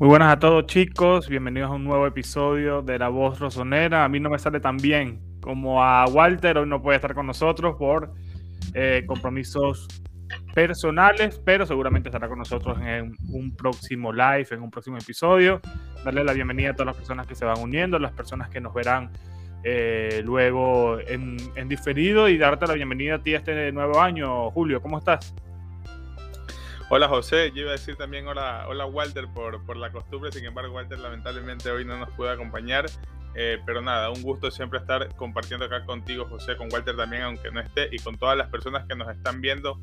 Muy buenas a todos chicos, bienvenidos a un nuevo episodio de La Voz Rosonera. A mí no me sale tan bien como a Walter, hoy no puede estar con nosotros por eh, compromisos personales, pero seguramente estará con nosotros en un próximo live, en un próximo episodio. Darle la bienvenida a todas las personas que se van uniendo, las personas que nos verán eh, luego en, en, diferido y darte la bienvenida a ti a este nuevo año. Julio, ¿cómo estás? Hola José, yo iba a decir también hola, hola Walter por, por la costumbre, sin embargo Walter lamentablemente hoy no nos puede acompañar, eh, pero nada, un gusto siempre estar compartiendo acá contigo José, con Walter también aunque no esté y con todas las personas que nos están viendo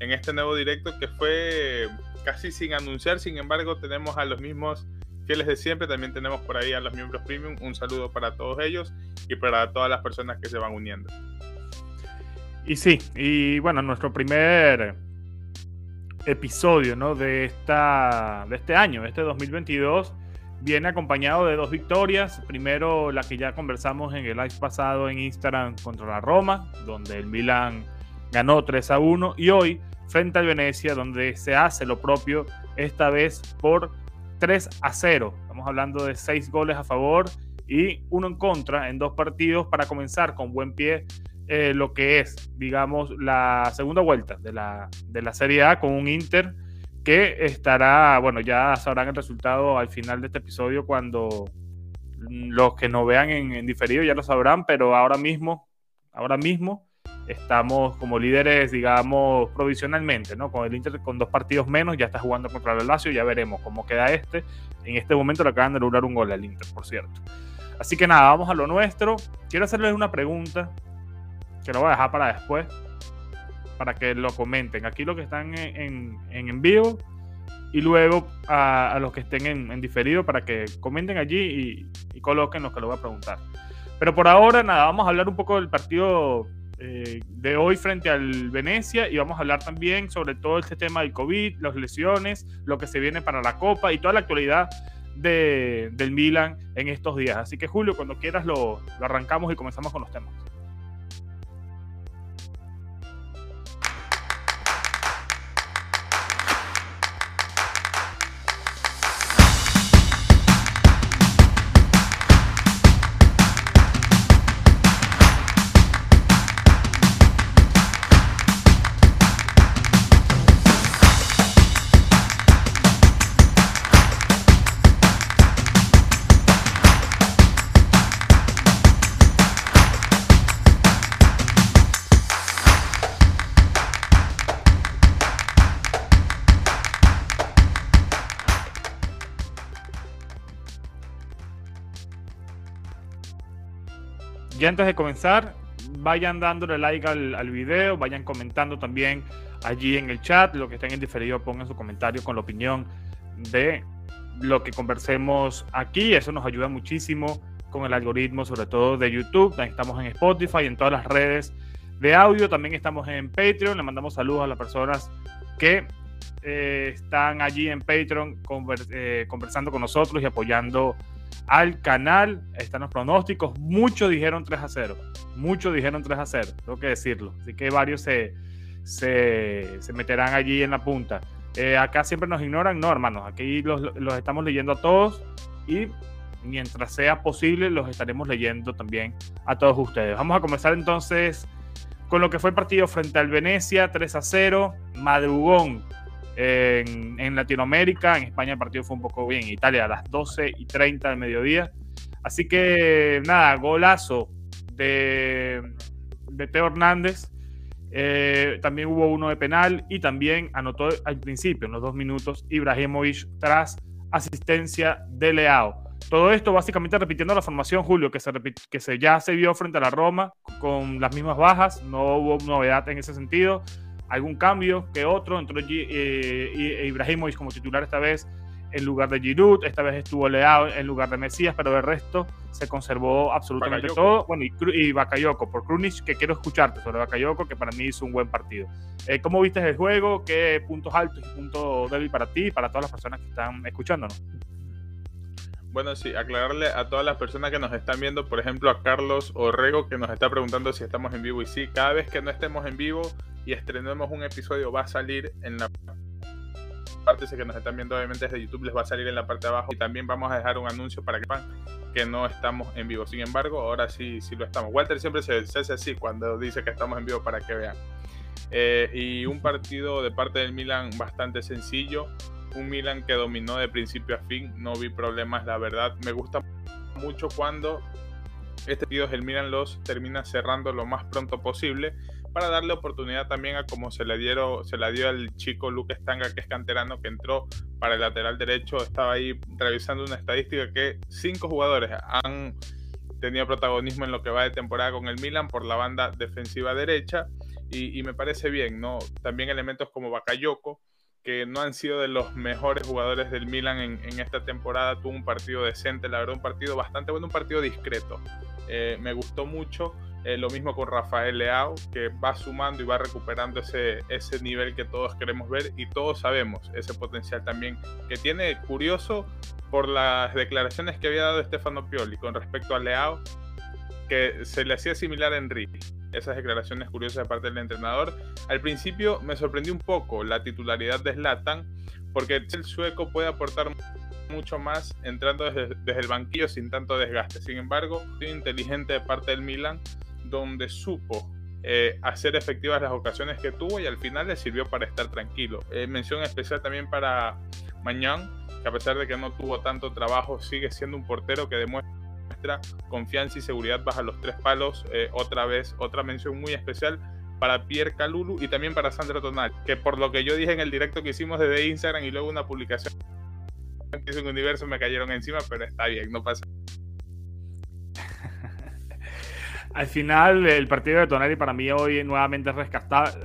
en este nuevo directo que fue casi sin anunciar, sin embargo tenemos a los mismos fieles de siempre, también tenemos por ahí a los miembros premium, un saludo para todos ellos y para todas las personas que se van uniendo. Y sí, y bueno, nuestro primer episodio ¿no? de, esta, de este año, este 2022, viene acompañado de dos victorias. Primero, la que ya conversamos en el live pasado en Instagram contra la Roma, donde el Milan ganó 3 a 1. Y hoy, frente al Venecia, donde se hace lo propio, esta vez por 3 a 0. Estamos hablando de 6 goles a favor y uno en contra en dos partidos para comenzar con buen pie eh, lo que es, digamos, la segunda vuelta de la, de la Serie A con un Inter que estará, bueno, ya sabrán el resultado al final de este episodio cuando los que nos vean en, diferido ya lo sabrán, pero ahora mismo, ahora mismo estamos como líderes, digamos, provisionalmente, ¿no? Con el Inter con dos partidos menos, ya está jugando contra el Lazio, ya veremos cómo queda este. En este momento le acaban de lograr un gol al Inter, por cierto. Así que nada, vamos a lo nuestro. Quiero hacerles una pregunta que lo voy a dejar para después, para que lo comenten. Aquí los que están en, en, vivo y luego a, los que estén en, diferido para que comenten allí y, coloquen lo que lo voy a preguntar. Pero por ahora, nada, vamos a hablar un poco del partido eh, de hoy frente al Venecia y vamos a hablar también sobre todo este tema del COVID, las lesiones, lo que se viene para la Copa y toda la actualidad de, del Milan en estos días. Así que Julio, cuando quieras lo, lo arrancamos y comenzamos con los temas. Y antes de comenzar, vayan dándole like al, video, vayan comentando también allí en el chat, lo que estén en diferido, pongan su comentario con la opinión de lo que conversemos aquí, eso nos ayuda muchísimo con el algoritmo, sobre todo de YouTube, estamos en Spotify, en todas las redes de audio, también estamos en Patreon, le mandamos saludos a las personas que eh, están allí en Patreon eh, conversando con nosotros y apoyando al canal. Están los pronósticos. Muchos dijeron 3 a 0. Muchos dijeron 3 a 0. Tengo que decirlo. Así que varios se, se, se meterán allí en la punta. Eh, acá siempre nos ignoran. No, hermanos. Aquí los, los, estamos leyendo a todos. Y mientras sea posible, los estaremos leyendo también a todos ustedes. Vamos a comenzar entonces con lo que fue el partido frente al Venecia. 3 a 0. Madrugón en, Latinoamérica. En España el partido fue un poco bien. En Italia a las 12 y 30 del mediodía. Así que nada, golazo de, de Teo Hernández. Eh, también hubo uno de penal y también anotó al principio, en los dos minutos, Ibrahimovic tras asistencia de Leao. Todo esto básicamente repitiendo la formación, Julio, que, se que se, ya se vio frente a la Roma con las mismas bajas, no hubo novedad en ese sentido algún cambio que otro. Entró eh, Ibrahimovic como titular esta vez en lugar de Giroud, esta vez estuvo Leao en lugar de Mesías, pero el resto se conservó absolutamente todo. Bueno, y, y Bakayoko, por Krunic, que quiero escucharte sobre Bakayoko, que para mí hizo un buen partido. Eh, ¿Cómo viste el juego? ¿Qué puntos altos y puntos débiles para ti y para todas las personas que están escuchándonos? Bueno, sí, aclararle a todas las personas que nos están viendo, por ejemplo a Carlos Orrego que nos está preguntando si estamos en vivo y sí, cada vez que no estemos en vivo y estrenemos un episodio va a salir en la partes que nos están viendo obviamente desde YouTube les va a salir en la parte de abajo y también vamos a dejar un anuncio para que sepan que no estamos en vivo. Sin embargo, ahora sí, sí lo estamos. Walter siempre se, se hace así cuando dice que estamos en vivo para que vean. Eh, y un partido de parte del Milan bastante sencillo. Un Milan que dominó de principio a fin. No vi problemas, la verdad. Me gusta mucho cuando este partido el Milan los termina cerrando lo más pronto posible para darle oportunidad también a como se le dieron, se la dio al chico Luke Stanga, que es canterano, que entró para el lateral derecho. Estaba ahí revisando una estadística que cinco jugadores han tenido protagonismo en lo que va de temporada con el Milan por la banda defensiva derecha. Y, me parece bien, ¿no? También elementos como Bakayoko, que no han sido de los mejores jugadores del Milan en, esta temporada. Tuvo un partido decente, la verdad, un partido bastante bueno, un partido discreto. Eh, me gustó mucho. Eh, lo mismo con Rafael Leao, que va sumando y va recuperando ese, ese nivel que todos queremos ver y todos sabemos ese potencial también que tiene. Curioso por las declaraciones que había dado Stefano Pioli con respecto a Leao, que se le hacía similar a Enrique. Esas declaraciones curiosas de parte del entrenador. Al principio me sorprendió un poco la titularidad de Zlatan, porque el sueco puede aportar mucho más entrando desde, desde el banquillo sin tanto desgaste. Sin embargo, inteligente de parte del Milan donde supo eh, hacer efectivas las ocasiones que tuvo y al final le sirvió para estar tranquilo. Eh, mención especial también para Mañán, que a pesar de que no tuvo tanto trabajo, sigue siendo un portero que demuestra confianza y seguridad bajo los tres palos. Eh, otra vez, otra mención muy especial para Pierre Calulu y también para Sandra Tonal, que por lo que yo dije en el directo que hicimos desde Instagram y luego una publicación que es un universo me cayeron encima, pero está bien, no pasa Al final, el partido de Tonali para mí hoy nuevamente es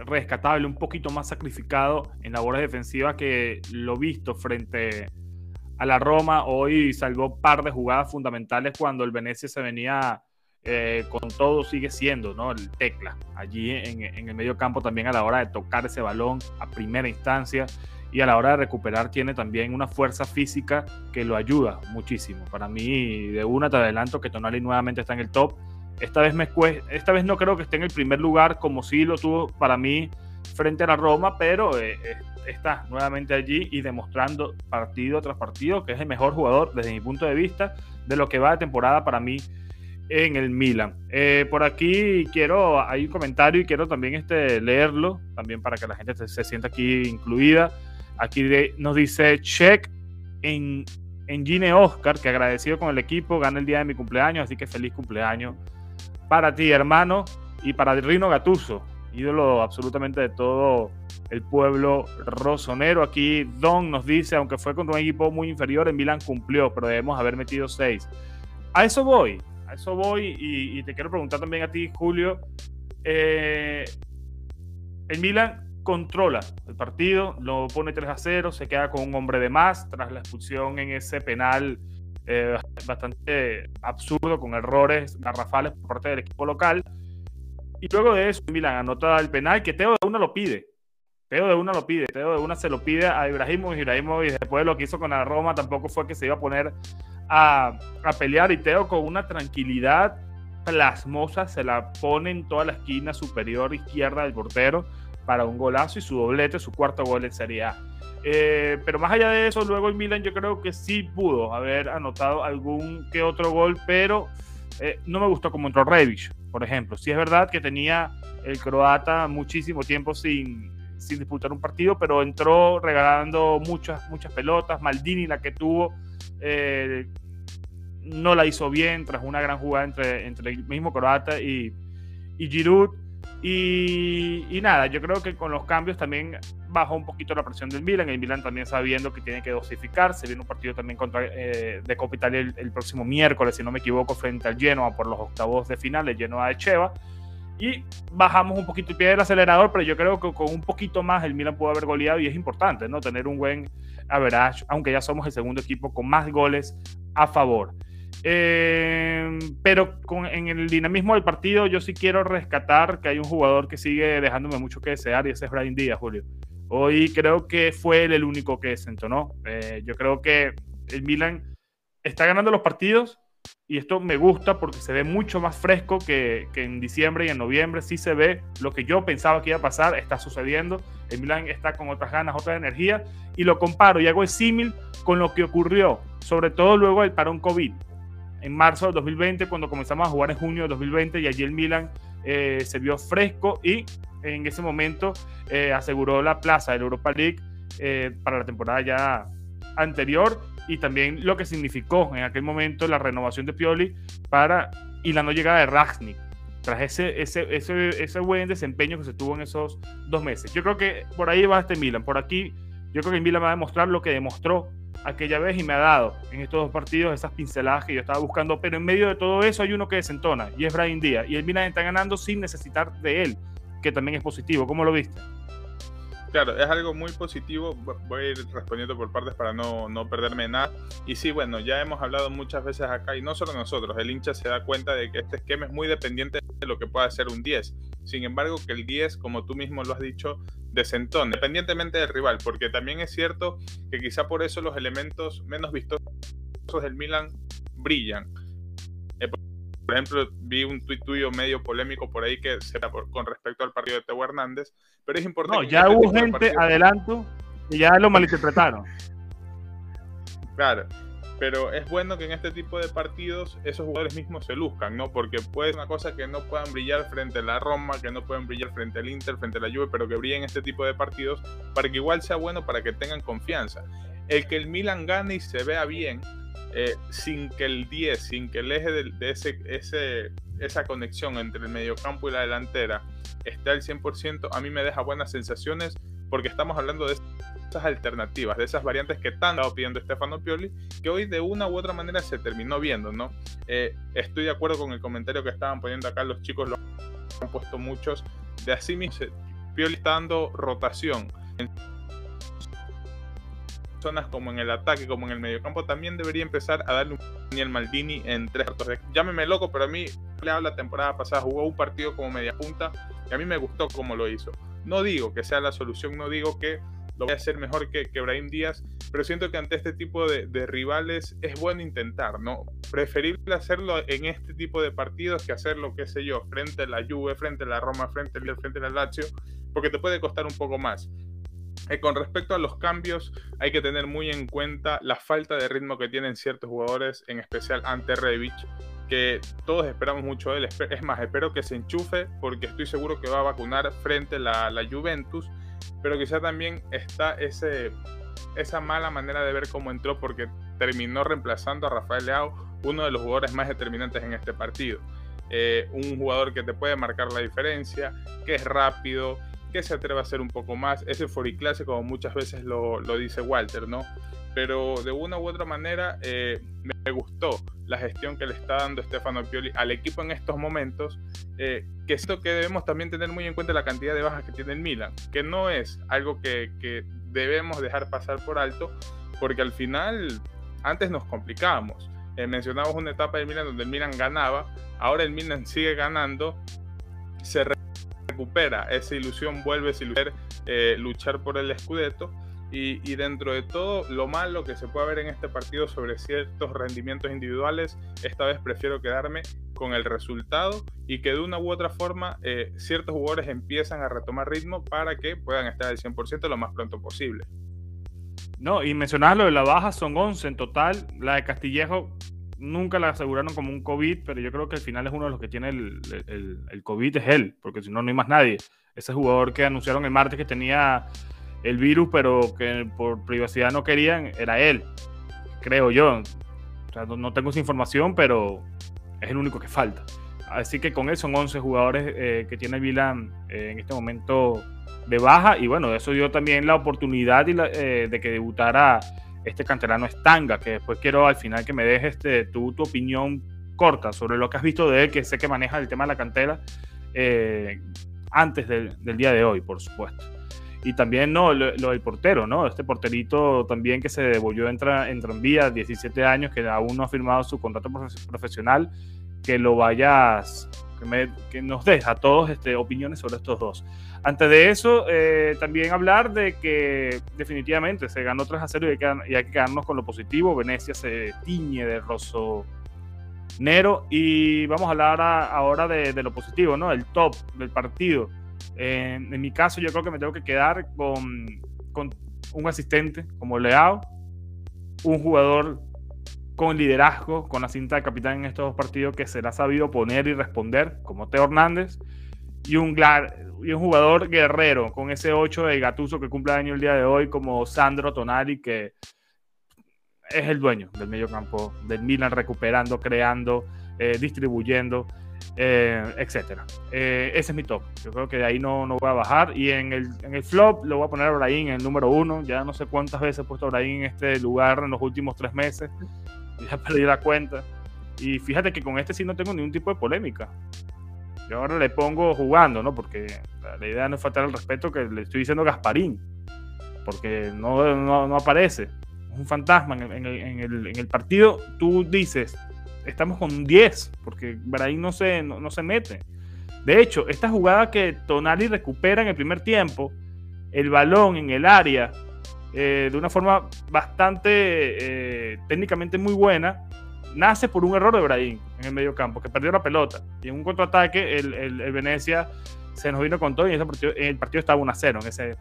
rescatable, un poquito más sacrificado en labores defensivas que lo visto frente a la Roma. Hoy salvó par de jugadas fundamentales cuando el Venecia se venía eh, con todo, sigue siendo ¿no? el tecla allí en, en, el medio campo también a la hora de tocar ese balón a primera instancia y a la hora de recuperar tiene también una fuerza física que lo ayuda muchísimo. Para mí, de una te adelanto que Tonali nuevamente está en el top esta vez, me esta vez no creo que esté en el primer lugar como sí lo tuvo para mí frente a la Roma, pero eh, eh, está nuevamente allí y demostrando partido tras partido que es el mejor jugador desde mi punto de vista de lo que va de temporada para mí en el Milan. Eh, por aquí quiero, hay un comentario y quiero también este, leerlo, también para que la gente se, sienta aquí incluida. Aquí nos dice check en, en Gine Oscar, que agradecido con el equipo, gana el día de mi cumpleaños, así que feliz cumpleaños para ti, hermano, y para Rino Gatuso, ídolo absolutamente de todo el pueblo rosonero. Aquí Don nos dice, aunque fue contra un equipo muy inferior, en Milan cumplió, pero debemos haber metido seis. A eso voy, a eso voy, y, te quiero preguntar también a ti, Julio. Eh, el Milan controla el partido, lo pone 3 a 0, se queda con un hombre de más tras la expulsión en ese penal eh, bastante absurdo, con errores garrafales por parte del equipo local. Y luego de eso, Milan anota el penal que Teo de una lo pide. Teo de una lo pide, Teo de una se lo pide a Ibrahimovic, Ibrahimovic después de lo que hizo con la Roma tampoco fue que se iba a poner a, a pelear y Teo con una tranquilidad plasmosa se la pone en toda la esquina superior izquierda del portero para un golazo y su doblete, su cuarto gol en Serie A. Eh, pero más allá de eso, luego el Milan yo creo que sí pudo haber anotado algún que otro gol, pero eh, no me gustó como entró Rebic, por ejemplo. Sí es verdad que tenía el croata muchísimo tiempo sin, sin disputar un partido, pero entró regalando muchas, muchas pelotas. Maldini, la que tuvo, eh, no la hizo bien tras una gran jugada entre, entre el mismo croata y, y Giroud. Y, y, nada, yo creo que con los cambios también bajó un poquito la presión del Milan. El Milan también sabiendo que tiene que dosificar. Se viene un partido también contra, eh, de Copa Italia el, próximo miércoles, si no me equivoco, frente al Genoa por los octavos de final, el Genoa de Cheva. Y bajamos un poquito el pie del acelerador, pero yo creo que con un poquito más el Milan pudo haber goleado y es importante, ¿no? Tener un buen average, aunque ya somos el segundo equipo con más goles a favor. Eh, pero con, en el dinamismo del partido, yo sí quiero rescatar que hay un jugador que sigue dejándome mucho que desear y ese es Brian Díaz, Julio. Hoy creo que fue él el único que desentonó. Eh, yo creo que el Milan está ganando los partidos, y esto me gusta porque se ve mucho más fresco que, que, en diciembre y en noviembre. Sí se ve lo que yo pensaba que iba a pasar, está sucediendo. El Milan está con otras ganas, otra energía. Y lo comparo y hago el símil con lo que ocurrió, sobre todo luego del parón COVID. En marzo de 2020, cuando comenzamos a jugar en junio de 2020, y allí el Milan eh, se vio fresco y en ese momento eh, aseguró la plaza del Europa League eh, para la temporada ya anterior y también lo que significó en aquel momento la renovación de Pioli para y la no llegada de Ragnick tras ese, ese, ese, ese buen desempeño que se tuvo en esos dos meses. Yo creo que por ahí va este Milan. Por aquí, yo creo que el Milan va a demostrar lo que demostró aquella vez y me ha dado en estos dos partidos esas pinceladas que yo estaba buscando. Pero en medio de todo eso hay uno que desentona y es Brian Díaz. Y el Milan está ganando sin necesitar de él, que también es positivo. ¿Cómo lo viste? Claro, es algo muy positivo. Voy a ir respondiendo por partes para no, no perderme nada. Y sí, bueno, ya hemos hablado muchas veces acá, y no solo nosotros, el hincha se da cuenta de que este esquema es muy dependiente de lo que pueda hacer un 10. Sin embargo, que el 10, como tú mismo lo has dicho, desentone, independientemente del rival, porque también es cierto que quizá por eso los elementos menos vistosos del Milan brillan. Por ejemplo, vi un tuit tuyo medio polémico por ahí que será con respecto al partido de Teo Hernández, pero es importante. No, ya este hubo gente, adelanto, y ya lo malinterpretaron. claro, pero es bueno que en este tipo de partidos esos jugadores mismos se luzcan, ¿no? Porque puede ser una cosa que no puedan brillar frente a la Roma, que no puedan brillar frente al Inter, frente a la Juve, pero que brillen en este tipo de partidos para que igual sea bueno, para que tengan confianza. El que el Milan gane y se vea bien eh, sin que el 10, sin que el eje de, ese, ese, esa conexión entre el mediocampo y la delantera esté al 100%, a mí me deja buenas sensaciones porque estamos hablando de esas alternativas, de esas variantes que tanto estado pidiendo Stefano Pioli, que hoy de una u otra manera se terminó viendo, ¿no? Eh, estoy de acuerdo con el comentario que estaban poniendo acá los chicos, lo han puesto muchos, de así mismo, Pioli está dando rotación zonas como en el ataque, como en el mediocampo, también debería empezar a darle un Daniel Maldini en tres cuartos. Llámeme loco, pero a mí la temporada pasada jugó un partido como media punta y a mí me gustó cómo lo hizo. No digo que sea la solución, no digo que lo voy a hacer mejor que, que Brahim Díaz, pero siento que ante este tipo de, de, rivales es bueno intentar, ¿no? Preferible hacerlo en este tipo de partidos que hacerlo, qué sé yo, frente a la Juve, frente a la Roma, frente al frente Lazio, porque te puede costar un poco más. Eh, con respecto a los cambios, hay que tener muy en cuenta la falta de ritmo que tienen ciertos jugadores, en especial ante Revich, que todos esperamos mucho de él. Es más, espero que se enchufe porque estoy seguro que va a vacunar frente a la, Juventus, pero quizá también está esa mala manera de ver cómo entró porque terminó reemplazando a Rafael Leao, uno de los jugadores más determinantes en este partido. Eh, un jugador que te puede marcar la diferencia, que es rápido, que se atreva a hacer un poco más, ese clase como muchas veces lo, dice Walter, ¿no? Pero de una u otra manera eh, me gustó la gestión que le está dando Stefano Pioli al equipo en estos momentos, eh, que esto que debemos también tener muy en cuenta la cantidad de bajas que tiene el Milan, que no es algo que, que debemos dejar pasar por alto, porque al final antes nos complicábamos. Eh, mencionamos una etapa del Milan donde el Milan ganaba, ahora el Milan sigue ganando, se recupera esa ilusión, vuelve a eh, luchar por el Scudetto. Y, dentro de todo lo malo que se puede ver en este partido sobre ciertos rendimientos individuales, esta vez prefiero quedarme con el resultado y que de una u otra forma eh, ciertos jugadores empiezan a retomar ritmo para que puedan estar al 100% lo más pronto posible. No, y mencionar lo de la baja, son 11 en total. La de Castillejo nunca la aseguraron como un COVID, pero yo creo que al final es uno de los que tiene el, el, COVID, es él, porque si no, no hay más nadie. Ese jugador que anunciaron el martes que tenía el virus, pero que por privacidad no querían, era él, creo yo. O sea, no, tengo esa información, pero es el único que falta. Así que con él son 11 jugadores eh, que tiene Milan eh, en este momento de baja, y bueno, eso dio también la oportunidad eh, de que debutara este canterano es Tanga, que después quiero al final que me dejes este, tu, tu opinión corta sobre lo que has visto de él, que sé que maneja el tema de la cantera eh, antes del, día de hoy, por supuesto. Y también no, lo, del portero, ¿no? Este porterito también que se devolvió en, en tranvía, 17 años, que aún no ha firmado su contrato profesional, que lo vayas, que, nos des a todos este, opiniones sobre estos dos. Antes de eso, eh, también hablar de que definitivamente se ganó 3 a 0 y hay, que, quedarnos con lo positivo. Venecia se tiñe de roso Nero, y vamos a hablar ahora de, lo positivo, ¿no? El top del partido. en mi caso, yo creo que me tengo que quedar con un asistente como Leao, un jugador con liderazgo, con la cinta de capitán en estos dos partidos que se le ha sabido poner y responder, como Teo Hernández, y un, y un jugador guerrero, con ese 8 de Gatuso que cumple año el día de hoy, como Sandro Tonali, que es el dueño del medio campo del Milan, recuperando, creando, eh, distribuyendo, eh, etcétera. Eh, ese es mi top. Yo creo que de ahí no, no voy a bajar. Y en el, en el flop lo voy a poner a Brahim en el número uno. Ya no sé cuántas veces he puesto a Brahim en este lugar en los últimos tres meses. Ya perdí la cuenta. Y fíjate que con este sí no tengo ningún tipo de polémica. Yo ahora le pongo jugando, ¿no? Porque la idea no es faltar el respeto que le estoy diciendo Gasparín. Porque no, no, aparece. Es un fantasma en el, en el partido. Tú dices, estamos con 10, porque Brahim no se, no, se mete. De hecho, esta jugada que Tonali recupera en el primer tiempo, el balón en el área, eh, de una forma bastante eh, técnicamente muy buena, nace por un error de Brahim en el medio campo, que perdió la pelota. Y en un contraataque, el, el, Venecia se nos vino con todo y ese partido, el partido estaba 1 a 0 en ese,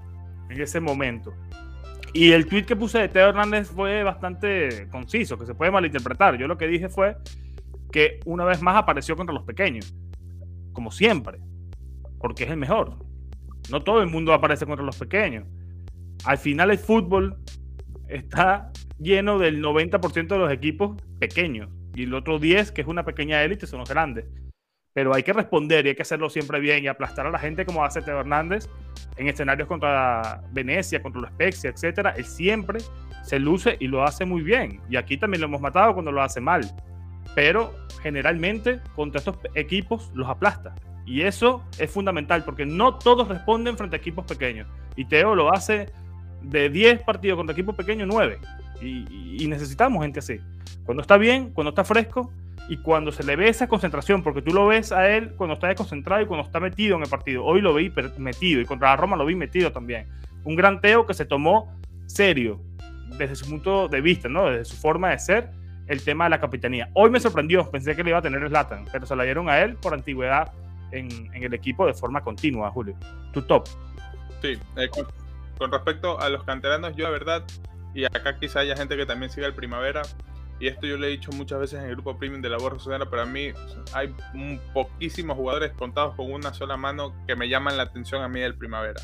en ese momento. Y el tweet que puse de Teo Hernández fue bastante conciso, que se puede malinterpretar. Yo lo que dije fue que una vez más apareció contra los pequeños, como siempre, porque es el mejor. No todo el mundo aparece contra los pequeños. Al final el fútbol está lleno del 90% de los equipos pequeños y el otro 10, que es una pequeña élite, son los grandes pero hay que responder y hay que hacerlo siempre bien y aplastar a la gente como hace Teo Hernández en escenarios contra Venecia, contra los Spezia, etcétera. Él siempre se luce y lo hace muy bien. Y aquí también lo hemos matado cuando lo hace mal. Pero generalmente contra estos equipos los aplasta. Y eso es fundamental porque no todos responden frente a equipos pequeños. Y Teo lo hace de 10 partidos contra equipos pequeños, 9. y necesitamos gente así. Cuando está bien, cuando está fresco, y cuando se le ve esa concentración, porque tú lo ves a él cuando está desconcentrado y cuando está metido en el partido. Hoy lo vi metido y contra la Roma lo vi metido también. Un gran Teo que se tomó serio desde su punto de vista, ¿no? desde su forma de ser, el tema de la capitanía. Hoy me sorprendió, pensé que le iba a tener Slatan, pero se la dieron a él por antigüedad en, el equipo de forma continua, Julio. Tu top. Sí, eh, con, respecto a los canteranos, yo la verdad, y acá quizá haya gente que también siga el primavera, y esto yo le he dicho muchas veces en el grupo premium de la Borja Sonera, pero a mí hay poquísimos jugadores contados con una sola mano que me llaman la atención a mí del primavera.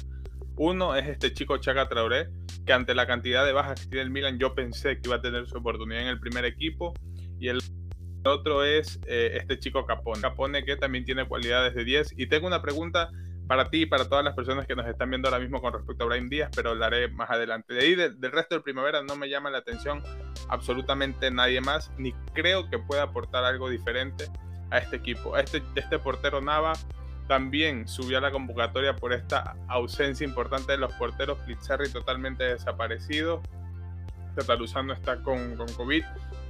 Uno es este chico Chaca Traoré, que ante la cantidad de bajas que tiene el Milan, yo pensé que iba a tener su oportunidad en el primer equipo. Y el otro es eh, este chico Capone. Capone que también tiene cualidades de 10. Y tengo una pregunta para ti y para todas las personas que nos están viendo ahora mismo con respecto a Brian Díaz, pero hablaré más adelante. De ahí, del resto del primavera, no me llama la atención absolutamente nadie más, ni creo que pueda aportar algo diferente a este equipo. Este, este portero Nava también subió a la convocatoria por esta ausencia importante de los porteros. Plitzerri totalmente desaparecido. Tataruzano está con, con COVID.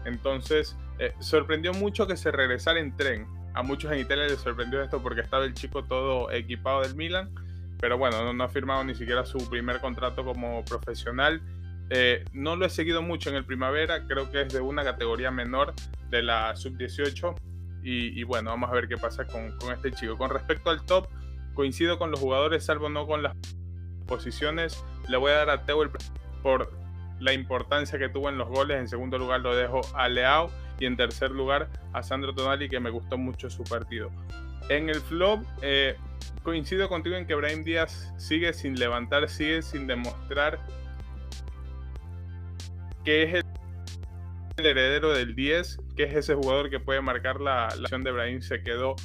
Entonces, eh, sorprendió mucho que se regresara en tren a muchos en Italia les sorprendió esto porque estaba el chico todo equipado del Milan, pero bueno, no, ha firmado ni siquiera su primer contrato como profesional. Eh, no lo he seguido mucho en el primavera, creo que es de una categoría menor de la sub-18 y, bueno, vamos a ver qué pasa con, con, este chico. Con respecto al top, coincido con los jugadores, salvo no con las posiciones. Le voy a dar a Teo el, por la importancia que tuvo en los goles. En segundo lugar lo dejo a Leao y en tercer lugar a Sandro Tonali, que me gustó mucho su partido. En el flop, eh, coincido contigo en que Brahim Díaz sigue sin levantar, sigue sin demostrar que es el heredero del 10, que es ese jugador que puede marcar la, acción de Brahim. Se quedó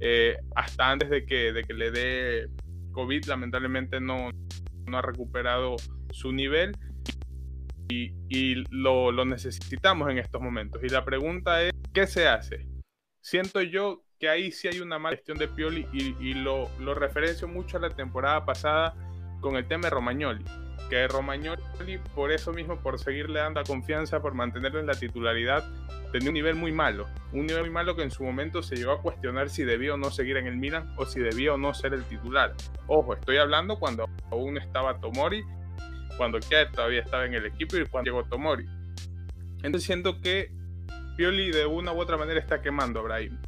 eh, hasta antes de que, de que le dé COVID, lamentablemente no, no ha recuperado su nivel y, lo, necesitamos en estos momentos. Y la pregunta es, ¿qué se hace? Siento yo que ahí sí hay una mala gestión de Pioli y, lo, lo, referencio mucho a la temporada pasada con el tema de Romagnoli. Que Romagnoli, por eso mismo, por seguirle dando confianza, por mantenerlo en la titularidad, tenía un nivel muy malo. Un nivel muy malo que en su momento se llegó a cuestionar si debía o no seguir en el Milan o si debía o no ser el titular. Ojo, estoy hablando cuando aún estaba Tomori cuando Kerr todavía estaba en el equipo y cuando llegó Tomori. Entonces siento que Pioli de una u otra manera está quemando a Brahim.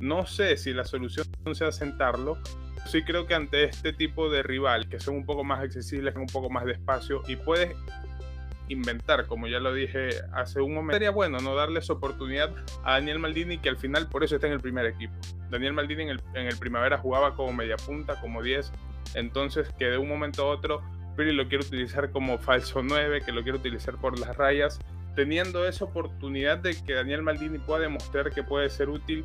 No sé si la solución sea sentarlo. Sí creo que ante este tipo de rival, que son un poco más accesibles, un poco más despacio, y puedes inventar, como ya lo dije hace un momento, sería bueno no darles oportunidad a Daniel Maldini, que al final por eso está en el primer equipo. Daniel Maldini en el, en el primavera jugaba como media punta, como 10, entonces que de un momento a otro Piri lo quiere utilizar como falso 9, que lo quiere utilizar por las rayas, teniendo esa oportunidad de que Daniel Maldini pueda demostrar que puede ser útil,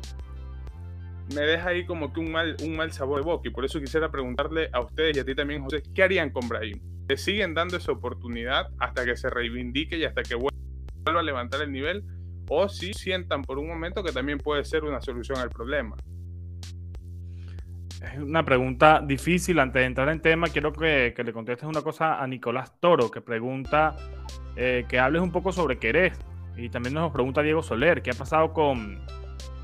me deja ahí como que un mal, un mal sabor de boca. Y por eso quisiera preguntarle a ustedes y a ti también, José, ¿qué harían con Brahim? ¿Le siguen dando esa oportunidad hasta que se reivindique y hasta que vuelva a levantar el nivel? ¿O si sientan por un momento que también puede ser una solución al problema? Es una pregunta difícil. Antes de entrar en tema, quiero que, le contestes una cosa a Nicolás Toro, que pregunta eh, que hables un poco sobre Querés. Y también nos pregunta Diego Soler, ¿qué ha pasado con,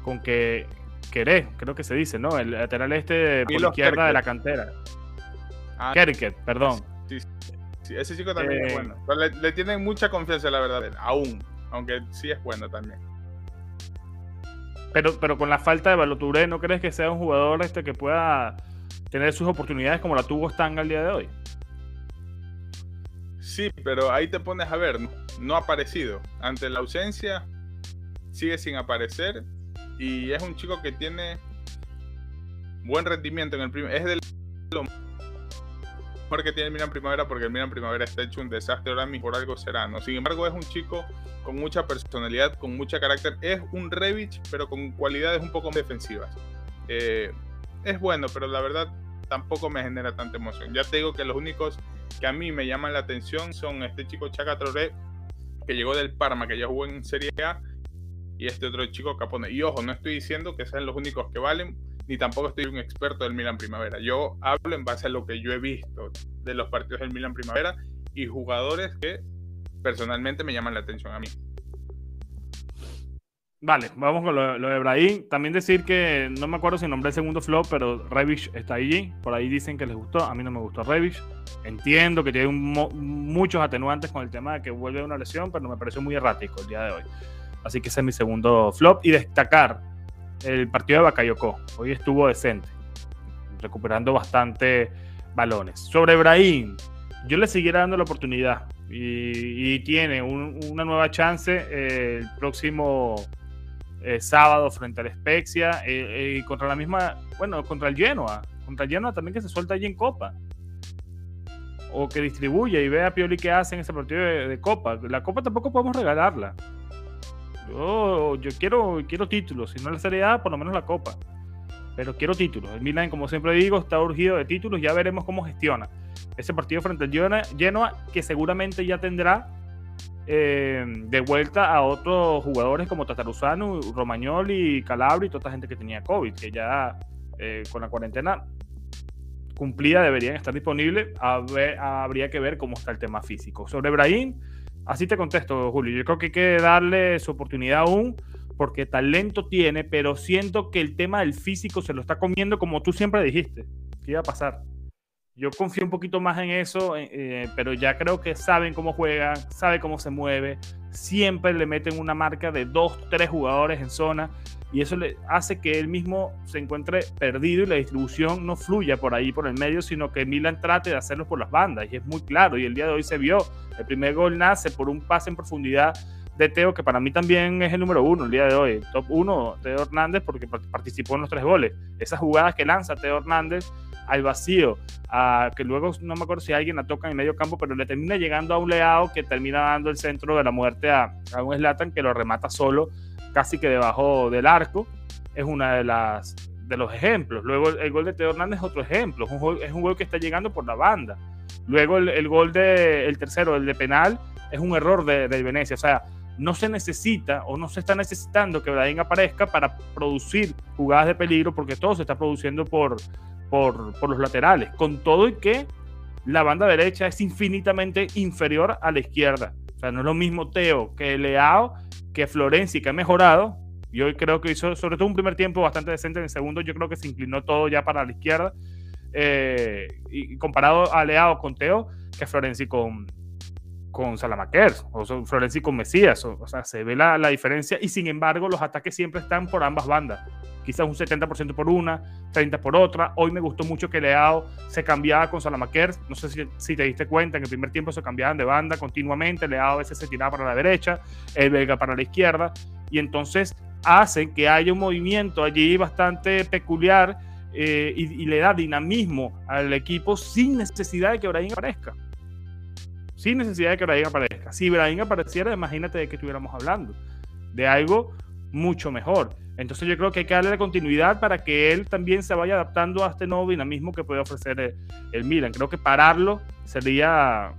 con que Querés, creo que se dice, ¿no? El lateral este por izquierda de la cantera. Ah, Kerket, perdón. Sí, sí, ese chico también es eh, bueno. le, le, tienen mucha confianza, la verdad, aún. Aunque sí es bueno también. Pero, pero con la falta de Baloturé, ¿no crees que sea un jugador este que pueda tener sus oportunidades como la tuvo Stanga el día de hoy? Sí, pero ahí te pones a ver, no, ha aparecido. Ante la ausencia, sigue sin aparecer. Y es un chico que tiene buen rendimiento en el primer. Es del mejor que tiene el Milan Primavera porque el Milan Primavera está hecho un desastre ahora mismo, por algo será, ¿no? Sin embargo, es un chico con mucha personalidad, con mucha carácter. Es un Revich, pero con cualidades un poco defensivas. Eh, es bueno, pero la verdad tampoco me genera tanta emoción. Ya te digo que los únicos que a mí me llaman la atención son este chico Chaka Traoré, que llegó del Parma, que ya jugó en Serie A, y este otro chico Capone. Y ojo, no estoy diciendo que sean los únicos que valen, ni tampoco estoy un experto del Milan Primavera. Yo hablo en base a lo que yo he visto de los partidos del Milan Primavera y jugadores que personalmente me llaman la atención a mí. Vale, vamos con lo, de Brahim. También decir que no me acuerdo si nombré el segundo flop, pero Revish está allí. Por ahí dicen que les gustó. A mí no me gustó Revish. Entiendo que tiene muchos atenuantes con el tema de que vuelve una lesión, pero me pareció muy errático el día de hoy. Así que ese es mi segundo flop. Y destacar el partido de Bakayoko. Hoy estuvo decente, recuperando bastante balones. Sobre Brahim, yo le siguiera dando la oportunidad y, tiene una nueva chance eh, el próximo eh, sábado frente al Spezia eh, y contra la misma, bueno, contra el Genoa. Contra el Genoa también que se suelta allí en Copa. O que distribuye y vea a Pioli qué hace en ese partido de, Copa. La Copa tampoco podemos regalarla. Yo, yo quiero, quiero títulos, si no la Serie A, por lo menos la Copa. Pero quiero títulos. El Milan, como siempre digo, está urgido de títulos. Ya veremos cómo gestiona ese partido frente al Genoa, que seguramente ya tendrá eh, de vuelta a otros jugadores como Tataruzano, Romagnoli, Calabria y toda esta gente que tenía COVID, que ya eh, con la cuarentena cumplida deberían estar disponibles. habría que ver cómo está el tema físico. Sobre Brahim, así te contesto, Julio. Yo creo que hay que darle su oportunidad aún porque talento tiene, pero siento que el tema del físico se lo está comiendo como tú siempre dijiste que iba a pasar. Yo confío un poquito más en eso, eh, eh, pero ya creo que saben cómo juegan, saben cómo se mueve. Siempre le meten una marca de dos, tres jugadores en zona y eso le hace que él mismo se encuentre perdido y la distribución no fluya por ahí, por el medio, sino que Milan trate de hacerlo por las bandas. Y es muy claro, y el día de hoy se vio. El primer gol nace por un pase en profundidad de Teo, que para mí también es el número uno el día de hoy. Top uno, Teo Hernández, porque participó en los tres goles. Esas jugadas que lanza Teo Hernández al vacío, a, que luego no me acuerdo si alguien la toca en el medio campo, pero le termina llegando a un leado que termina dando el centro de la muerte a, a un Slatan que lo remata solo, casi que debajo del arco. Es una de las de los ejemplos. Luego el, gol de Teo Hernández es otro ejemplo. Es un, gol, es un gol que está llegando por la banda. Luego el, gol de el tercero, el de penal, es un error de, de, Venecia. O sea, no se necesita o no se está necesitando que Brahim aparezca para producir jugadas de peligro porque todo se está produciendo por, por, los laterales, con todo y que la banda derecha es infinitamente inferior a la izquierda. O no es lo mismo Teo que Leao, que Florenzi, que ha mejorado. Yo creo que hizo, sobre todo un primer tiempo bastante decente. En el segundo, yo creo que se inclinó todo ya para la izquierda. Eh, y comparado a Leao con Teo, que Florenzi con, con Salamakers, o Florenzi con Mesías, o, sea, se ve la, la, diferencia y sin embargo los ataques siempre están por ambas bandas, quizás un 70% por una, 30% por otra, hoy me gustó mucho que Leao se cambiaba con Salamakers, no sé si, te diste cuenta, en el primer tiempo se cambiaban de banda continuamente, Leao a veces se tiraba para la derecha, el Vega para la izquierda, y entonces hacen que haya un movimiento allí bastante peculiar eh, y, y, le da dinamismo al equipo sin necesidad de que Brahim aparezca. Sin necesidad de que Brahim aparezca. Si Brahim apareciera, imagínate de que estuviéramos hablando, de algo mucho mejor. Entonces yo creo que hay que darle continuidad para que él también se vaya adaptando a este nuevo dinamismo que puede ofrecer el, el Milan. Creo que pararlo sería,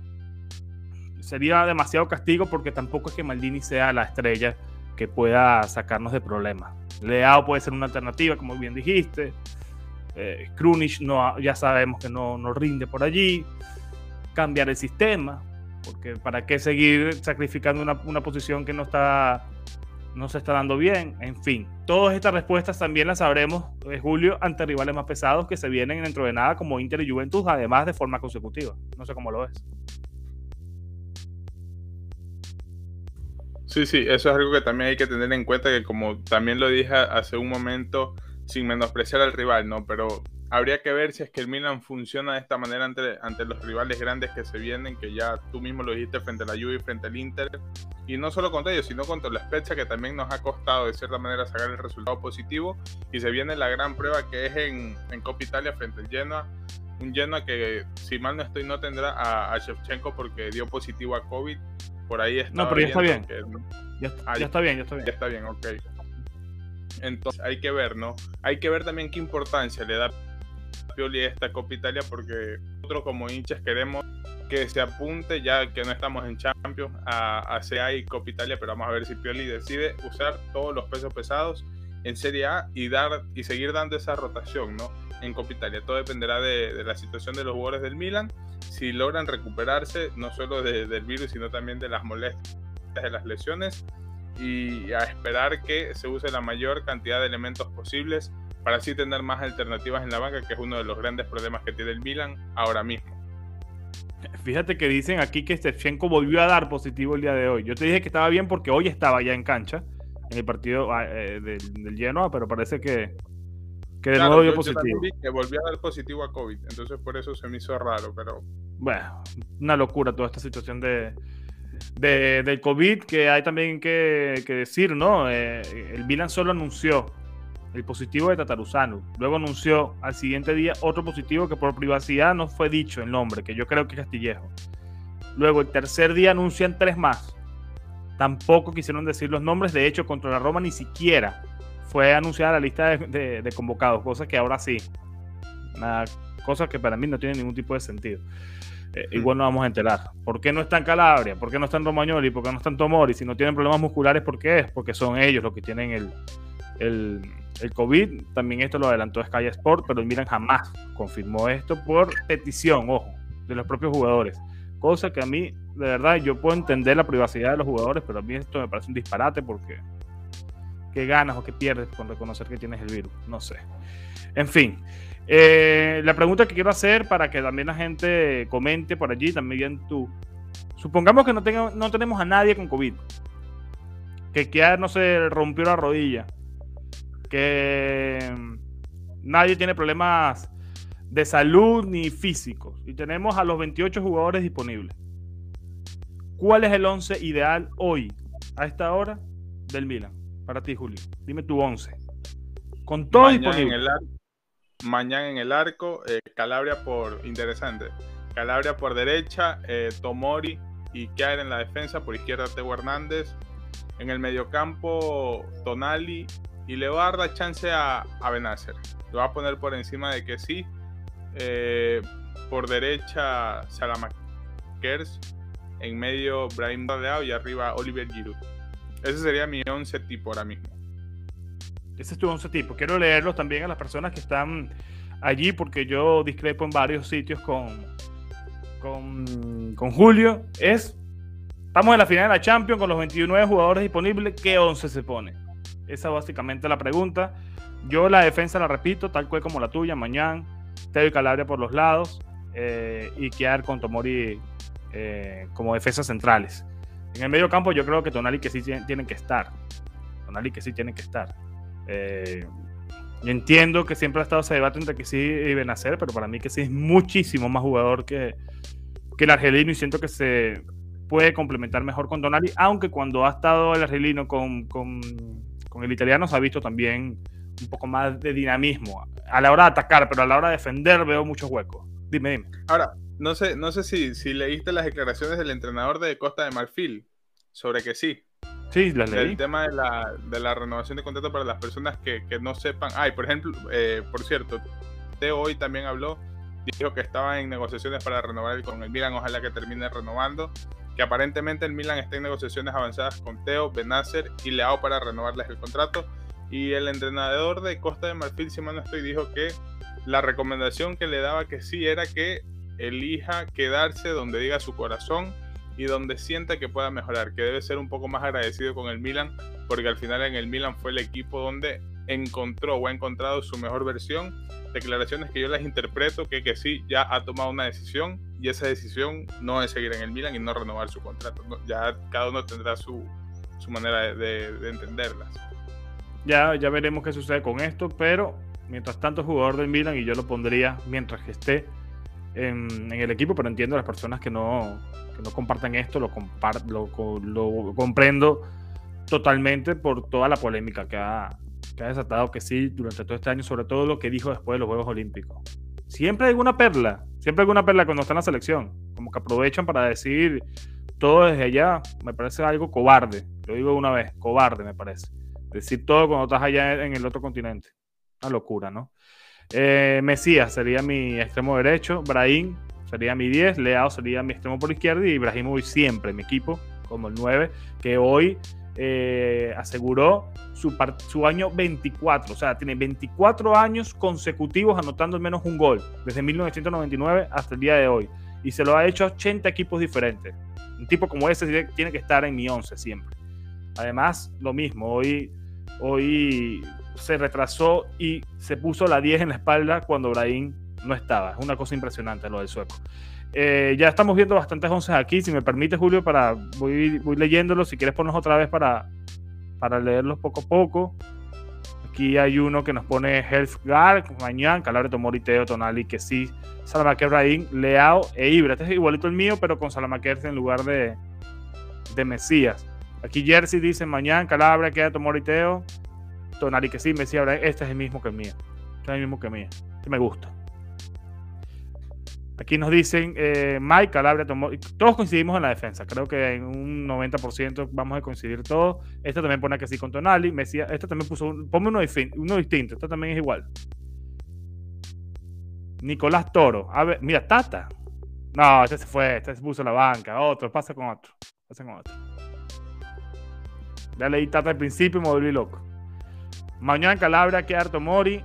sería demasiado castigo porque tampoco es que Maldini sea la estrella que pueda sacarnos de problemas. Leao puede ser una alternativa, como bien dijiste. Eh, no, ya sabemos que no, no rinde por allí. Cambiar el sistema porque para qué seguir sacrificando una, una, posición que no está no se está dando bien, en fin. Todas estas respuestas también las sabremos, eh, Julio, ante rivales más pesados que se vienen dentro de nada como Inter y Juventus, además de forma consecutiva. No sé cómo lo ves. Sí, sí, eso es algo que también hay que tener en cuenta, que como también lo dije hace un momento, sin menospreciar al rival, ¿no? Pero habría que ver si es que el Milan funciona de esta manera ante, ante los rivales grandes que se vienen, que ya tú mismo lo dijiste frente a la Juve y frente al Inter, y no solo contra ellos, sino contra la Spezia, que también nos ha costado de cierta manera sacar el resultado positivo, y se viene la gran prueba que es en, en Copa Italia frente al Genoa, un Genoa que, si mal no estoy, no tendrá a, a Shevchenko porque dio positivo a COVID, por ahí está. No, pero ya está bien. Que, ya, ya, está bien, ya está bien. Ya está bien, ok. Entonces hay que ver, ¿no? Hay que ver también qué importancia le da Pioli esta Copa Italia porque nosotros como hinchas queremos que se apunte ya que no estamos en Champions a, a CA y Copa Italia, pero vamos a ver si Pioli decide usar todos los pesos pesados en Serie A y dar y seguir dando esa rotación, ¿no? En Copa Italia. Todo dependerá de, la situación de los jugadores del Milan, si logran recuperarse no solo de, del virus, sino también de las molestias de las lesiones y a esperar que se use la mayor cantidad de elementos posibles para así tener más alternativas en la banca, que es uno de los grandes problemas que tiene el Milan ahora mismo. Fíjate que dicen aquí que Stevchenko volvió a dar positivo el día de hoy. Yo te dije que estaba bien porque hoy estaba ya en cancha en el partido eh, del, del Genoa, pero parece que, que de claro, nuevo dio positivo. Que volvió a dar positivo a COVID, entonces por eso se me hizo raro, pero... Bueno, una locura toda esta situación de, de, del COVID que hay también que, que decir, ¿no? Eh, el Milan solo anunció el positivo de Tataruzano. Luego anunció al siguiente día otro positivo que por privacidad no fue dicho el nombre, que yo creo que es Castillejo. Luego el tercer día anuncian tres más. Tampoco quisieron decir los nombres. De hecho, contra la Roma ni siquiera fue anunciada la lista de, de, de convocados, cosa que ahora sí. Una cosa que para mí no tiene ningún tipo de sentido. Eh, igual nos vamos a enterar. ¿Por qué no está en Calabria? ¿Por qué no está en Romagnoli? ¿Por qué no está en Tomori? Si no tienen problemas musculares, ¿por qué es? Porque son ellos los que tienen el, el, COVID. También esto lo adelantó Sky Sport, pero el Milan jamás confirmó esto por petición, ojo, de los propios jugadores. Cosa que a mí, de verdad, yo puedo entender la privacidad de los jugadores, pero a mí esto me parece un disparate porque qué ganas o qué pierdes con reconocer que tienes el virus. No sé. En fin. Eh, la pregunta que quiero hacer para que también la gente comente por allí, también tú. Supongamos que no, tenga, no tenemos a nadie con COVID. Que ya no se rompió la rodilla. Que nadie tiene problemas de salud ni físicos. Y tenemos a los 28 jugadores disponibles. ¿Cuál es el 11 ideal hoy, a esta hora, del Milan? Para ti, Julio. Dime tu 11. Con todo Mañana disponible. En el mañana en el arco, eh, Calabria por. Interesante. Calabria por derecha, eh, Tomori y Kjaer en la defensa. Por izquierda, Teo Hernández. En el mediocampo, Tonali. Y le va a dar la chance a, a Benacer. Lo va a poner por encima de que sí. Eh, por derecha, Salamakers. En medio, Brahim Leao. Y arriba, Oliver Giroud. Ese sería mi 11 tipo ahora mismo. Ese es tu 11 tipo. Quiero leerlos también a las personas que están allí porque yo discrepo en varios sitios con, con, con Julio. Es, estamos en la final de la Champions con los 29 jugadores disponibles. ¿Qué 11 se pone? Esa básicamente la pregunta. Yo la defensa la repito, tal cual como la tuya. Mañana, Teo y Calabria por los lados. Eh, y quedar con Tomori eh, como defensas centrales. En el medio campo yo creo que Tonali que sí tienen que estar. Tonali que sí tienen que estar. Eh, entiendo que siempre ha estado ese debate entre que sí y Benacer, pero para mí que sí es muchísimo más jugador que, que el argelino y siento que se puede complementar mejor con Tonali, aunque cuando ha estado el argelino con, con el italiano se ha visto también un poco más de dinamismo a la hora de atacar, pero a la hora de defender veo muchos huecos. Dime, dime. Ahora, no sé, no sé si, si leíste las declaraciones del entrenador de Costa de Marfil sobre que sí. Sí, las leí. El tema de la, de la renovación de contrato para las personas que, que no sepan. Ay, por ejemplo, eh, por cierto, Teo hoy también habló, dijo que estaba en negociaciones para renovar con el Milan, ojalá que termine renovando. Que aparentemente el Milan está en negociaciones avanzadas con Teo, Benacer y Leao para renovarles el contrato. Y el entrenador de Costa de Marfil, si mal estoy, dijo que la recomendación que le daba que sí era que elija quedarse donde diga su corazón y donde sienta que pueda mejorar, que debe ser un poco más agradecido con el Milan, porque al final en el Milan fue el equipo donde encontró o ha encontrado su mejor versión. Declaraciones que yo las interpreto que, que sí ya ha tomado una decisión y esa decisión no es seguir en el Milan y no renovar su contrato. ya cada uno tendrá su, su manera de, de entenderlas. Ya, ya veremos qué sucede con esto, pero mientras tanto jugador del Milan y yo lo pondría mientras que esté en, el equipo, pero entiendo a las personas que no, que no compartan esto, lo, lo, lo, comprendo totalmente por toda la polémica que ha, que ha desatado que sí durante todo este año, sobre todo lo que dijo después de los Juegos Olímpicos. Siempre hay alguna perla, siempre hay alguna perla cuando está en la selección, como que aprovechan para decir todo desde allá, me parece algo cobarde, lo digo una vez, cobarde me parece. Decir todo cuando estás allá en el otro continente. Una locura, ¿no? Eh, Mesías sería mi extremo derecho, Brahim sería mi 10, Leao sería mi extremo por izquierda y Ibrahimovic siempre mi equipo, como el 9, que hoy eh, aseguró su, su, año 24, o sea, tiene 24 años consecutivos anotando al menos un gol, desde 1999 hasta el día de hoy, y se lo ha hecho a 80 equipos diferentes. Un tipo como ese tiene que estar en mi 11 siempre. Además, lo mismo, hoy, hoy se retrasó y se puso la 10 en la espalda cuando Brahim no estaba. Es una cosa impresionante lo del sueco. Eh, ya estamos viendo bastantes once aquí. Si me permite, Julio, para voy, voy leyéndolos. Si quieres ponernos otra vez para, para leerlos poco a poco. Aquí hay uno que nos pone Healthguard, Mañana, Calabre, Tomori, Teo, Tonali, que sí, Salamaquer, Brahim, Leao e Ibra. Este es igualito el mío, pero con Salamaquer en lugar de, de Mesías. Aquí Jersey dice Mañana, Calabria, queda Tomori, Teo. Tonali que sí, me decía, este es el mismo que el mío. Este es el mismo que el mío. Este me gusta. Aquí nos dicen eh, Mike, Calabria, tomó, todos coincidimos en la defensa. Creo que en un 90% vamos a coincidir todos. Este también pone que sí con Tonali. Me este también puso, ponme uno, distinto. Este también es igual. Nicolás Toro. A ver, mira, Tata. No, este se fue, este se puso la banca. Otro, pasa con otro. Pasa con otro. Ya leí Tata al principio y me volví loco. Mañana Calabria, Arto Mori,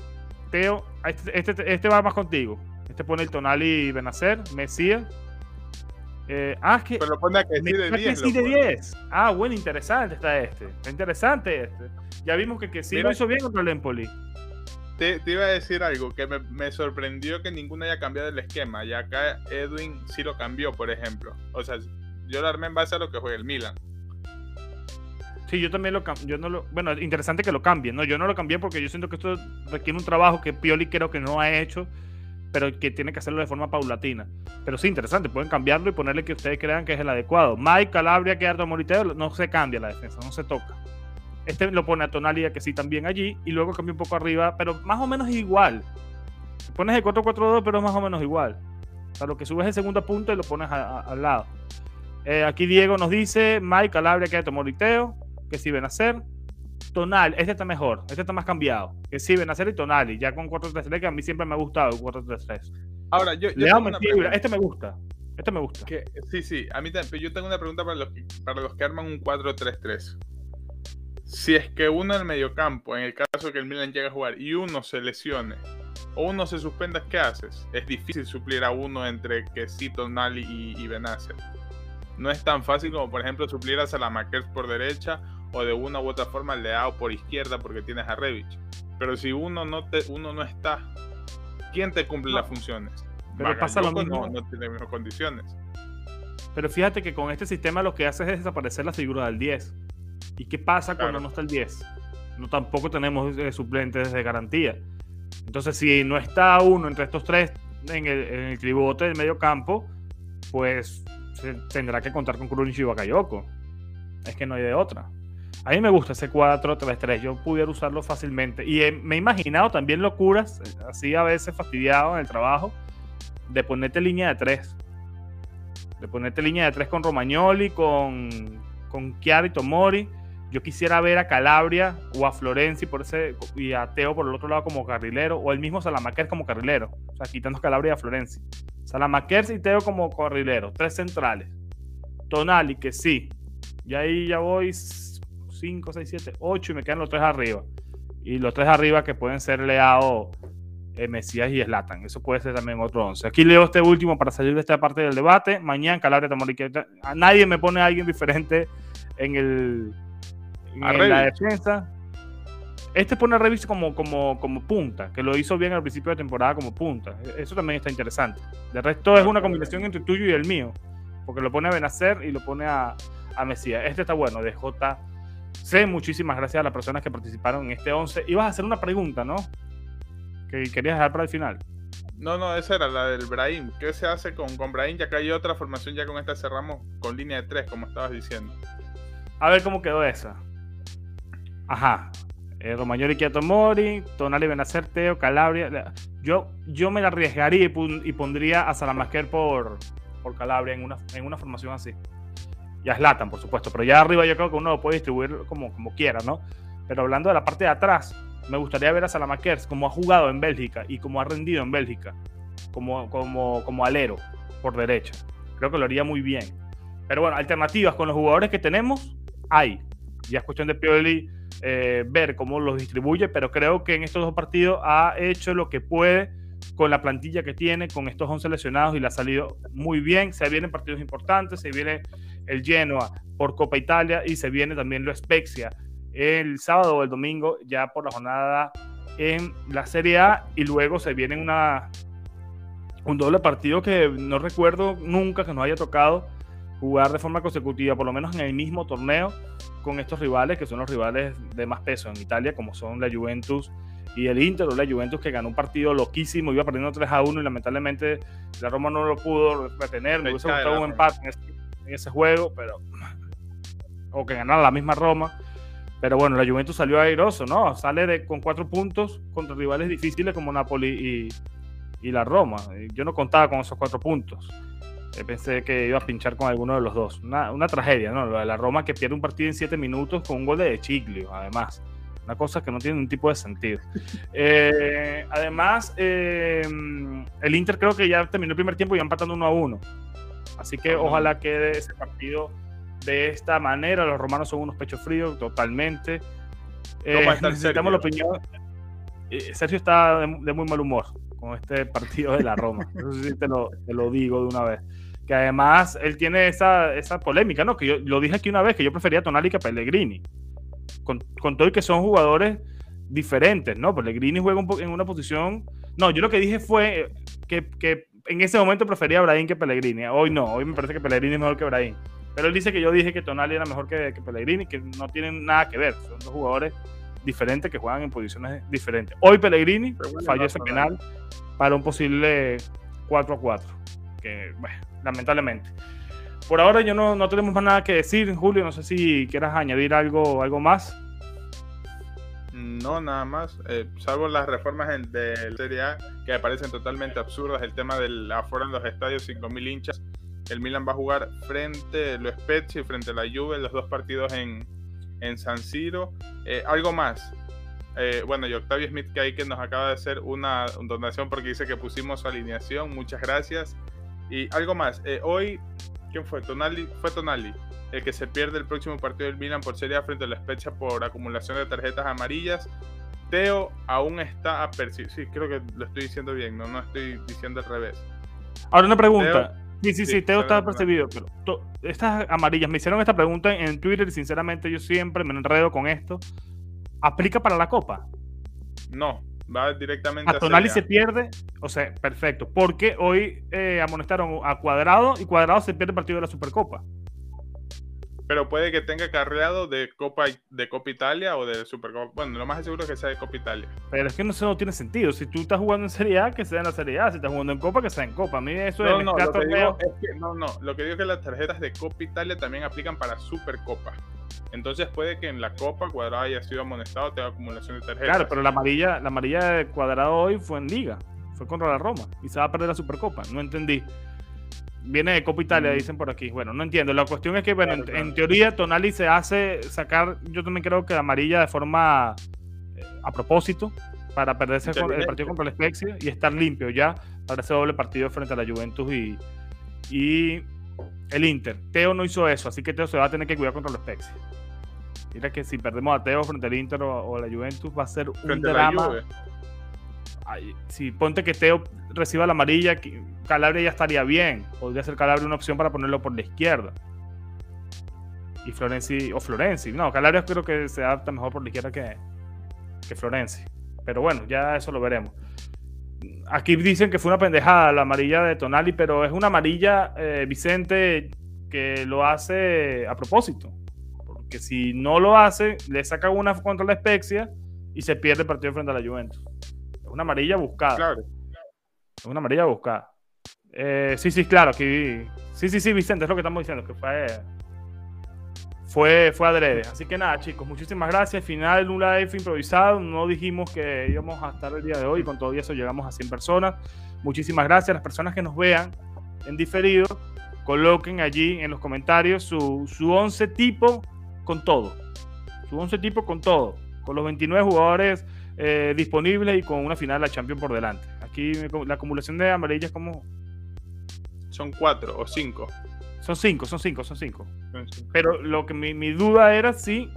Teo. Este, este, este, va más contigo. Este pone el Tonali Benacer, Mesías. Eh, ah, es que. Pero pone que sí de 10. Sí de 10. Ah, bueno, interesante está este. Interesante este. Ya vimos que, que sí lo hizo bien contra el Empoli. Te, te, iba a decir algo que me, me, sorprendió que ninguno haya cambiado el esquema. Y acá Edwin sí lo cambió, por ejemplo. O sea, yo lo armé en base a lo que juega el Milan. Sí, yo también lo yo no lo, bueno, interesante que lo cambien, ¿no? Yo no lo cambié porque yo siento que esto requiere un trabajo que Pioli creo que no ha hecho, pero que tiene que hacerlo de forma paulatina. Pero sí, interesante, pueden cambiarlo y ponerle que ustedes crean que es el adecuado. Mike, Calabria, que Moriteo, no se cambia la defensa, no se toca. Este lo pone a Tonalia que sí también allí y luego cambia un poco arriba, pero más o menos igual. Pones el 4-4-2, pero es más o menos igual. O sea, lo que subes el segundo punto y lo pones al lado. Eh, aquí Diego nos dice, Mike, Calabria, que Moriteo que si hacer Tonal, este está mejor, este está más cambiado. Que si hacer y Tonali, ya con 4-3-3, que a mí siempre me ha gustado el 4-3-3. Ahora, yo. yo este me gusta. Este me gusta. Que, sí, sí, a mí también. Yo tengo una pregunta para los, para los que arman un 4-3-3. Si es que uno en el mediocampo, en el caso que el Milan llegue a jugar, y uno se lesione, o uno se suspenda, ¿qué haces? Es difícil suplir a uno entre que sí, Tonali y, y Benacer. No es tan fácil como, por ejemplo, suplir a Salamakers por derecha o de una u otra forma Leao por izquierda porque tienes a Revich. Pero si uno no, te, uno no está, ¿quién te cumple las funciones? Pero pasa lo mismo. No, tiene mismas condiciones. Pero fíjate que con este sistema lo que hace es desaparecer la figura del 10. ¿Y qué pasa cuando no está el 10? No tampoco tenemos eh, suplentes de garantía. Entonces, si no está uno entre estos tres en el, en el tribote del medio campo, pues se tendrá que contar con Krunic y Bakayoko. Es que no hay de otra. A mí me gusta ese 4-3-3. Yo pudiera usarlo fácilmente. Y me he imaginado también locuras, así a veces fastidiado en el trabajo, de ponerte línea de 3. De ponerte línea de 3 con Romagnoli, con, con Chiari Tomori. Yo quisiera ver a Calabria o a Florenzi por ese, y a Teo por el otro lado como carrilero, o el mismo Salamaquer como carrilero. O sea, quitando Calabria y a Florenzi. Salamaquer y Teo como carrilero. Tres centrales. Tonali, que sí. Y ahí ya voy 5, 6, 7, 8 y me quedan los tres arriba. Y los tres arriba que pueden ser Leao, eh, Mesías y Slatan. Eso puede ser también otro 11. Aquí leo este último para salir de esta parte del debate. Mañana Calabria Tamorique. A nadie me pone a alguien diferente en, el, en la defensa. Este pone a Revis como, como, como punta, que lo hizo bien al principio de temporada como punta. Eso también está interesante. De resto es una combinación entre tuyo y el mío, porque lo pone a Benacer y lo pone a, a Mesías. Este está bueno, de J Sé, muchísimas gracias a las personas que participaron en este 11. Ibas a hacer una pregunta, ¿no? Que querías dejar para el final. No, no, esa era la del Brahim. ¿Qué se hace con, con Brahim? Ya que hay otra formación, ya con esta cerramos con línea de 3, como estabas diciendo. A ver cómo quedó esa. Ajá. Eh, Romagnoli Mori, Tonali Benacer, Teo, Calabria. Yo, yo me la arriesgaría y, pondría a Salamasker por, por Calabria en una, en una formación así y a Slatan, por supuesto. Pero ya arriba yo creo que uno lo puede distribuir como, como quiera, ¿no? Pero hablando de la parte de atrás, me gustaría ver a Salamakers como ha jugado en Bélgica y como ha rendido en Bélgica, como, como, como alero por derecha. Creo que lo haría muy bien. Pero bueno, alternativas con los jugadores que tenemos, hay. Ya es cuestión de Pioli eh, ver cómo los distribuye, pero creo que en estos dos partidos ha hecho lo que puede con la plantilla que tiene, con estos 11 lesionados y le ha salido muy bien. Se vienen partidos importantes, se viene el Genoa por Copa Italia y se viene también lo Spezia el sábado o el domingo ya por la jornada en la Serie A y luego se viene una, un doble partido que no recuerdo nunca que nos haya tocado jugar de forma consecutiva, por lo menos en el mismo torneo, con estos rivales que son los rivales de más peso en Italia, como son la Juventus y el Inter o la Juventus que ganó un partido loquísimo, iba perdiendo 3 a 1 y lamentablemente la Roma no lo pudo retener, me hubiese gustado un empate en ese, juego, pero o que ganara la misma Roma. Pero bueno, la Juventus salió airoso, ¿no? Sale de, con cuatro puntos contra rivales difíciles como Napoli y, y la Roma. Yo no contaba con esos cuatro puntos. Eh, pensé que iba a pinchar con alguno de los dos. Una, una tragedia, ¿no? La Roma que pierde un partido en siete minutos con un gol de Chiglio, además. Una cosa que no tiene ningún tipo de sentido. Eh, además, eh, el Inter creo que ya terminó el primer tiempo y ya empatando uno a uno. Así que ojalá quede ese partido de esta manera. Los romanos son unos pechos fríos, totalmente. Eh, necesitamos la opinión. Sergio está de, muy mal humor con este partido de la Roma. Eso sí te lo, te lo digo de una vez que además él tiene esa, esa, polémica, ¿no? Que yo lo dije aquí una vez, que yo prefería Tonali que Pellegrini con, todo y que son jugadores diferentes, ¿no? Pellegrini juega un en una posición. No, yo lo que dije fue que, que en ese momento prefería a Brahim que Pellegrini. Hoy no, hoy me parece que Pellegrini es mejor que Brahim. Pero él dice que yo dije que Tonali era mejor que, que Pellegrini, que no tienen nada que ver. Son dos jugadores diferentes que juegan en posiciones diferentes. Hoy Pellegrini falló ese penal para un posible 4 a 4. Que, bueno, lamentablemente por ahora yo no, no, tenemos más nada que decir, Julio. No sé si quieras añadir algo, algo más. No, nada más. Eh, salvo las reformas del Serie A que me parecen totalmente absurdas. El tema del afuera en los estadios, 5.000 hinchas. El Milan va a jugar frente a lo Spezia y frente a la Juve, los dos partidos en, en San Siro. Eh, algo más. Eh, bueno, y Octavio Smith que hay que nos acaba de hacer una donación porque dice que pusimos su alineación. Muchas gracias. Y algo más. hoy ¿Quién fue? Tonali, fue Tonali, el que se pierde el próximo partido del Milan por Serie A frente a la Spezia por acumulación de tarjetas amarillas. Teo aún está apercibido. Sí, creo que lo estoy diciendo bien, no, no estoy diciendo al revés. Ahora una pregunta. sí, sí, sí, Teo está apercibido, pero estas amarillas me hicieron esta pregunta en Twitter y sinceramente yo siempre me enredo con esto. ¿Aplica para la Copa? No, Va directamente a Tonali se pierde, o sea, perfecto, porque hoy eh, amonestaron a Cuadrado y Cuadrado se pierde el partido de la Supercopa pero puede que tenga carreado de Copa de Copa Italia o de Supercopa. Bueno, lo más seguro es que sea de Copa Italia. Pero es que no, eso no tiene sentido. Si tú estás jugando en Serie A, que sea en la Serie A. Si estás jugando en Copa, que sea en Copa. A mí eso no, no, lo que digo es que, no, no. Lo que digo es que las tarjetas de Copa Italia también aplican para Supercopa. Entonces puede que en la Copa Cuadrado haya sido amonestado, tenga acumulación de tarjetas. Claro, pero la amarilla, la amarilla de Cuadrado hoy fue en Liga. Fue contra la Roma. Y se va a perder la Supercopa. No entendí. Viene de Copa Italia, mm. dicen por aquí. Bueno, no entiendo. La cuestión es que, bueno, en, teoría, Tonali se hace sacar, yo también creo que amarilla de forma eh, a propósito, para perderse el partido contra el Spezia y estar limpio ya para ese doble partido frente a la Juventus y, y el Inter. Teo no hizo eso, así que Teo se va a tener que cuidar contra el Spezia. Mira que si perdemos a Teo frente al Inter o, a la Juventus va a ser un drama. si ponte que Teo reciba la amarilla, Calabria ya estaría bien. Podría ser Calabria una opción para ponerlo por la izquierda. Y Florenzi, o Florenzi. No, Calabria creo que se adapta mejor por la izquierda que, que Florenzi. Pero bueno, ya eso lo veremos. Aquí dicen que fue una pendejada la amarilla de Tonali, pero es una amarilla, eh, Vicente, que lo hace a propósito. Porque si no lo hace, le saca una contra la Spezia y se pierde el partido frente a la Juventus. Es una amarilla buscada. Claro. Es una amarilla buscada. Eh, sí, sí, claro, aquí. Sí, sí, sí, Vicente, es lo que estamos diciendo, que fue. Fue, fue adrede. Así que nada, chicos, muchísimas gracias. Final, un live improvisado. No dijimos que íbamos a estar el día de hoy. Con todo eso llegamos a 100 personas. Muchísimas gracias. Las personas que nos vean en diferido, coloquen allí en los comentarios su, su 11 tipo con todo. Su 11 tipo con todo. Con los 29 jugadores eh, disponibles y con una final de la Champions por delante. Aquí la acumulación de amarillas como son cuatro o cinco. Son cinco, son cinco, son cinco. Pero lo que mi, duda era si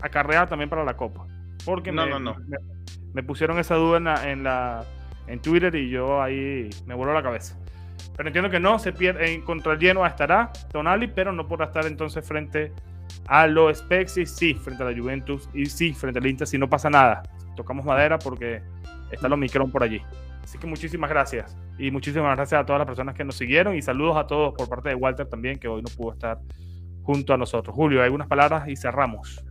acarreaba también para la Copa. Porque no, me, no, no. Me, pusieron esa duda en, la, en, la, en Twitter y yo ahí me voló la cabeza. Pero entiendo que no, se pierde, en contra el Genoa estará Tonali, pero no podrá estar entonces frente a los Spexi, sí, frente a la Juventus y sí, frente al Inter, si no pasa nada. Tocamos madera porque está los micrón por allí. Así que muchísimas gracias. Y muchísimas gracias a todas las personas que nos siguieron y saludos a todos por parte de Walter también, que hoy no pudo estar junto a nosotros. Julio, algunas palabras y cerramos.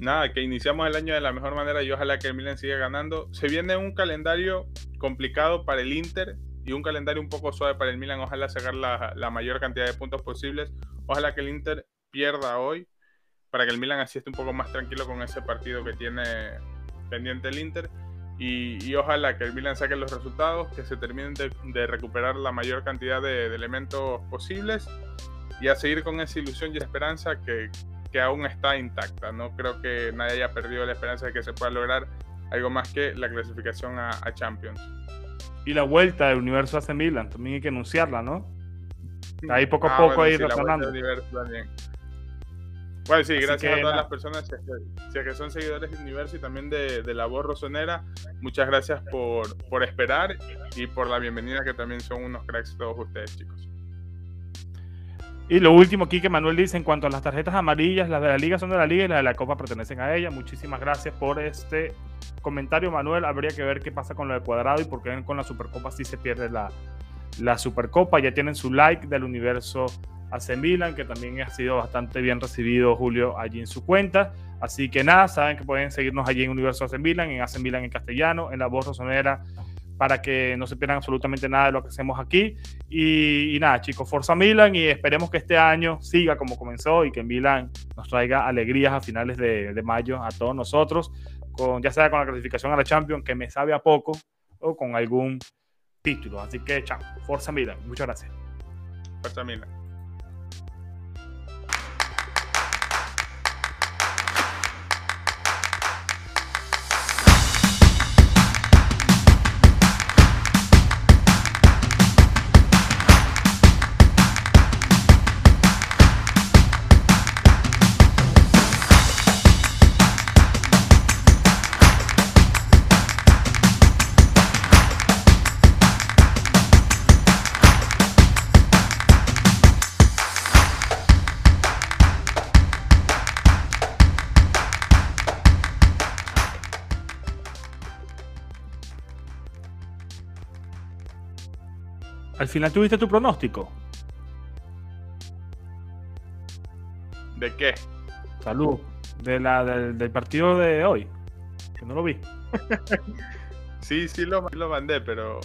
Nada, que iniciamos el año de la mejor manera y ojalá que el Milan siga ganando. Se viene un calendario complicado para el Inter y un calendario un poco suave para el Milan. Ojalá sacar la, la mayor cantidad de puntos posibles. Ojalá que el Inter pierda hoy para que el Milan así esté un poco más tranquilo con ese partido que tiene pendiente el Inter. Y, ojalá que el Milan saque los resultados, que se terminen de, recuperar la mayor cantidad de, elementos posibles y a seguir con esa ilusión y esperanza que, que, aún está intacta. No creo que nadie haya perdido la esperanza de que se pueda lograr algo más que la clasificación a, Champions. Y la vuelta del universo hace Milan, también hay que anunciarla, ¿no? Ahí poco a ah, poco ahí razonando. Bueno, sí, gracias a todas las personas que, son seguidores de Universo y también de, la voz rosonera. Muchas gracias por, por esperar y por la bienvenida, que también son unos cracks todos ustedes, chicos. Y lo último aquí que Manuel dice en cuanto a las tarjetas amarillas, las de la liga son de la liga y las de la copa pertenecen a ella. Muchísimas gracias por este comentario, Manuel. Habría que ver qué pasa con lo de cuadrado y por qué con la supercopa sí se pierde la, la supercopa. Ya tienen su like del universo AC Milan, que también ha sido bastante bien recibido Julio allí en su cuenta. Así que nada, saben que pueden seguirnos allí en Universo AC Milan, en AC Milan en castellano, en la voz rosonera, para que no se pierdan absolutamente nada de lo que hacemos aquí. Y, nada, chicos, Forza Milan y esperemos que este año siga como comenzó y que Milan nos traiga alegrías a finales de, de mayo a todos nosotros, con, ya sea con la clasificación a la Champions, que me sabe a poco, o con algún título. Así que chao, Forza Milan, muchas gracias. Forza Milan. Al final tuviste tu pronóstico. ¿De qué? Salud. De la, del, partido de hoy. Que no lo vi. sí, sí lo, lo mandé, pero